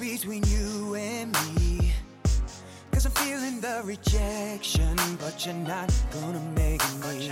between you and me. Cause I'm feeling the rejection, but you're not gonna make me.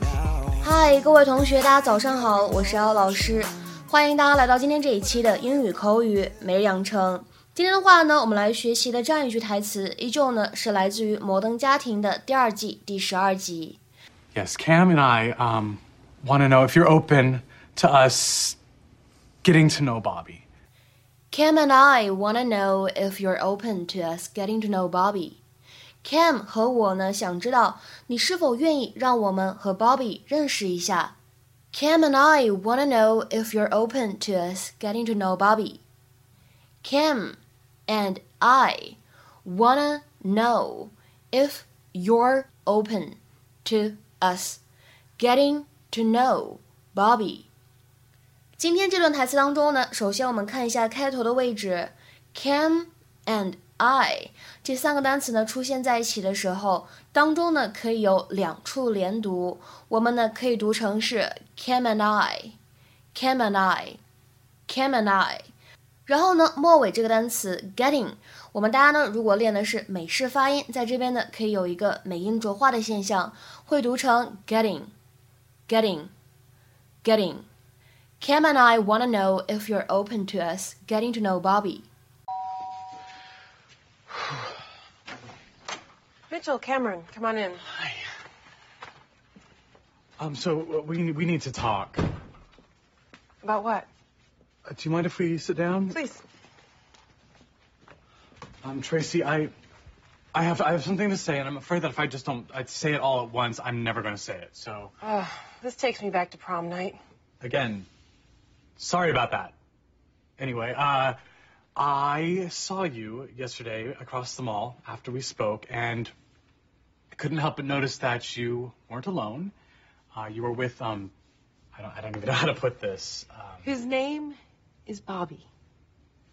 Now. 嗨，各位同学，大家早上好，我是姚老师，欢迎大家来到今天这一期的英语口语每日养成。今天的话呢，我们来学习的这样一句台词，依旧呢是来自于《摩登家庭》的第二季第十二集。 Yes, Cam and I um, want to know if you're open to us getting to know Bobby. Cam and I wanna know if you're open to us getting to know Bobby. Cam 和我呢，想知道你是否愿意让我们和 Bobby and I wanna know if you're open to us getting to know Bobby. Cam and I wanna know if you're open to us getting to know Bobby. 今天这段台词当中呢，首先我们看一下开头的位置，Cam and I 这三个单词呢出现在一起的时候，当中呢可以有两处连读，我们呢可以读成是 Cam and I，Cam and I，Cam and I。然后呢，末尾这个单词 getting，我们大家呢如果练的是美式发音，在这边呢可以有一个美音浊化的现象，会读成 getting，getting，getting。Cam and I want to know if you're open to us getting to know Bobby. Mitchell, Cameron, come on in. Hi. Um, so uh, we we need to talk. Uh, About what? do you mind if we sit down? Please. Um, Tracy, I I have I have something to say, and I'm afraid that if I just don't I say it all at once, I'm never going to say it. So Uh, this takes me back to prom night. again, sorry about that. Anyway, uh, I saw you yesterday across the mall after we spoke, and I couldn't help but notice that you weren't alone. Uh, you were with um, I don't I don't even know how to put this. Um, His name is Bobby.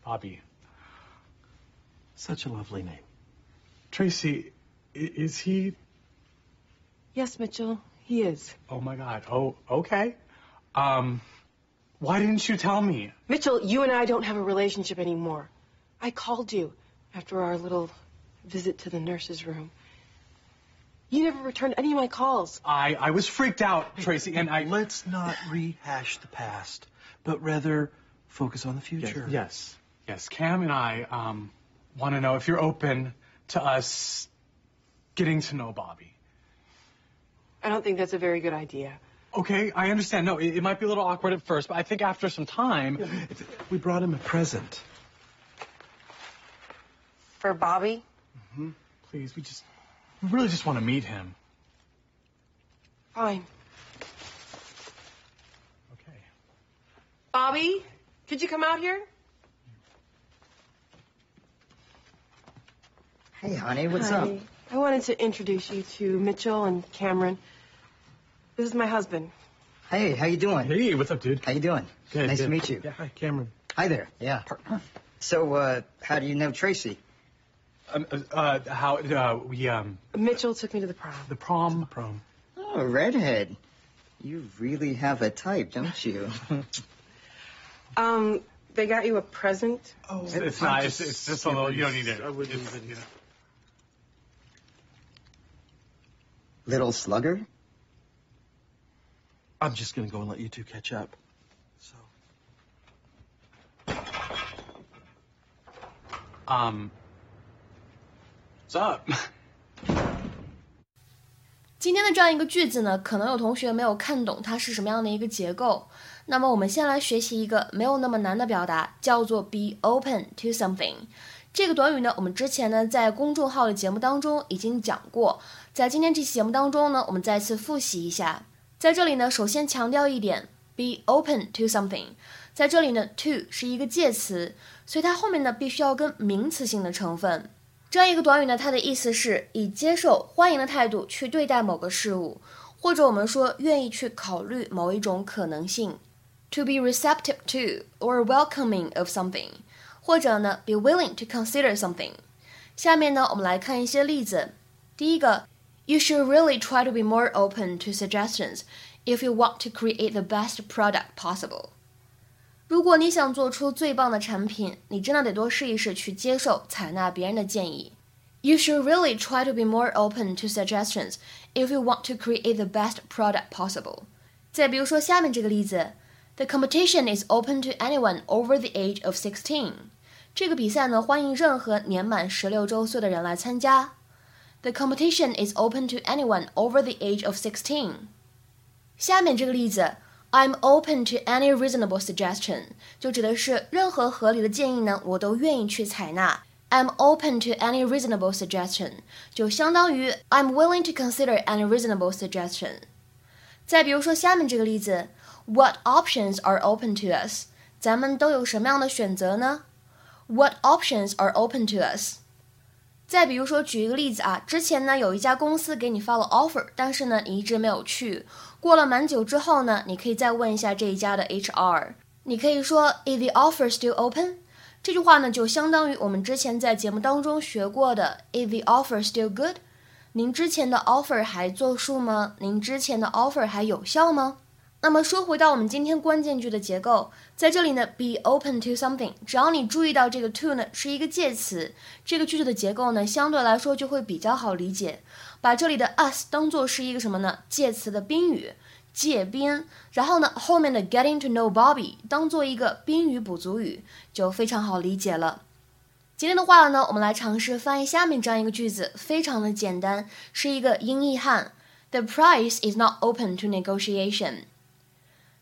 Bobby, Such a lovely name. Tracy, is he? Yes, Mitchell, he is. Oh my God. Oh, okay. Um, why didn't you tell me? Mitchell, you and I don't have a relationship anymore. I called you after our little visit to the nurse's room. You never returned any of my calls. I I was freaked out, Tracy, and I. Let's not rehash the past, but rather focus on the future. Yes, yes. Cam and I um, want to know if you're open to us getting to know Bobby. I don't think that's a very good idea. Okay, I understand. No, it, it might be a little awkward at first, but I think after some time, We brought him a present. For Bobby? Mm-hmm. Please, we just we really just want to meet him. Fine. Okay. Bobby, could you come out here? Hey, honey, what's up? Hi. I wanted to introduce you to Mitchell and Cameron. This is my husband. Hey, how you doing? Hey, what's up, dude? How you doing? Good, nice good. to meet you. Yeah, hi, Cameron. Hi there. Yeah. Partner. So, uh, how do you know Tracy? Um, uh, uh, how uh, we um Mitchell took me to the prom. the prom? The Prom. Oh, redhead. You really have a type, don't you? Um, they got you a present. Oh, It's, it's nice. It's just a little. You don't need it. I wouldn't even- you know. Little slugger? I'm just gonna go and let you two catch up. So. Um. What's up? 今天的这样一个句子呢，可能有同学没有看懂它是什么样的一个结构。那么我们先来学习一个没有那么难的表达，叫做 be open to something。这个短语呢，我们之前呢在公众号的节目当中已经讲过，在今天这期节目当中呢，我们再次复习一下。在这里呢，首先强调一点，be open to something，在这里呢，to 是一个介词，所以它后面呢必须要跟名词性的成分。这样一个短语呢，它的意思是以接受、欢迎的态度去对待某个事物，或者我们说愿意去考虑某一种可能性。To be receptive to or welcoming of something，或者呢，be willing to consider something。下面呢，我们来看一些例子。第一个 ，You should really try to be more open to suggestions if you want to create the best product possible。 如果你想做出最棒的产品，你真的得多试一试，去接受、采纳别人的建议。You should really try to be more open to suggestions if you want to create the best product possible. 再比如说下面这个例子，The competition is open to anyone over the age of sixteen. 这个比赛呢，欢迎任何年满十六周岁的人来参加。 The competition is open to anyone over the age of sixteen. 下面这个例子，I'm open to any reasonable suggestion，就指的是任何合理的建议呢，我都愿意去采纳。I'm open to any reasonable suggestion，就相当于 I'm willing to consider any reasonable suggestion。再比如说下面这个例子，What options are open to us？咱们都有什么样的选择呢？What options are open to us？ 再比如说，举一个例子啊，之前呢有一家公司给你发了 offer，但是呢你一直没有去。过了蛮久之后呢，你可以再问一下这一家的 HR，你可以说 Is the offer still open？这句话呢就相当于我们之前在节目当中学过的 Is the offer still good？您之前的 offer 还作数吗？您之前的 offer 还有效吗？那么说回到我们今天关键句的结构，在这里呢，be open to something，只要你注意到这个 to 呢是一个介词，这个句子的结构呢相对来说就会比较好理解。把这里的 us 当做是一个什么呢？介词的宾语，介宾。然后呢，后面的 getting to know Bobby 当做一个宾语补足语，就非常好理解了。今天的话呢，我们来尝试翻译下面这样一个句子，非常的简单，是一个英译汉：The price is not open to negotiation。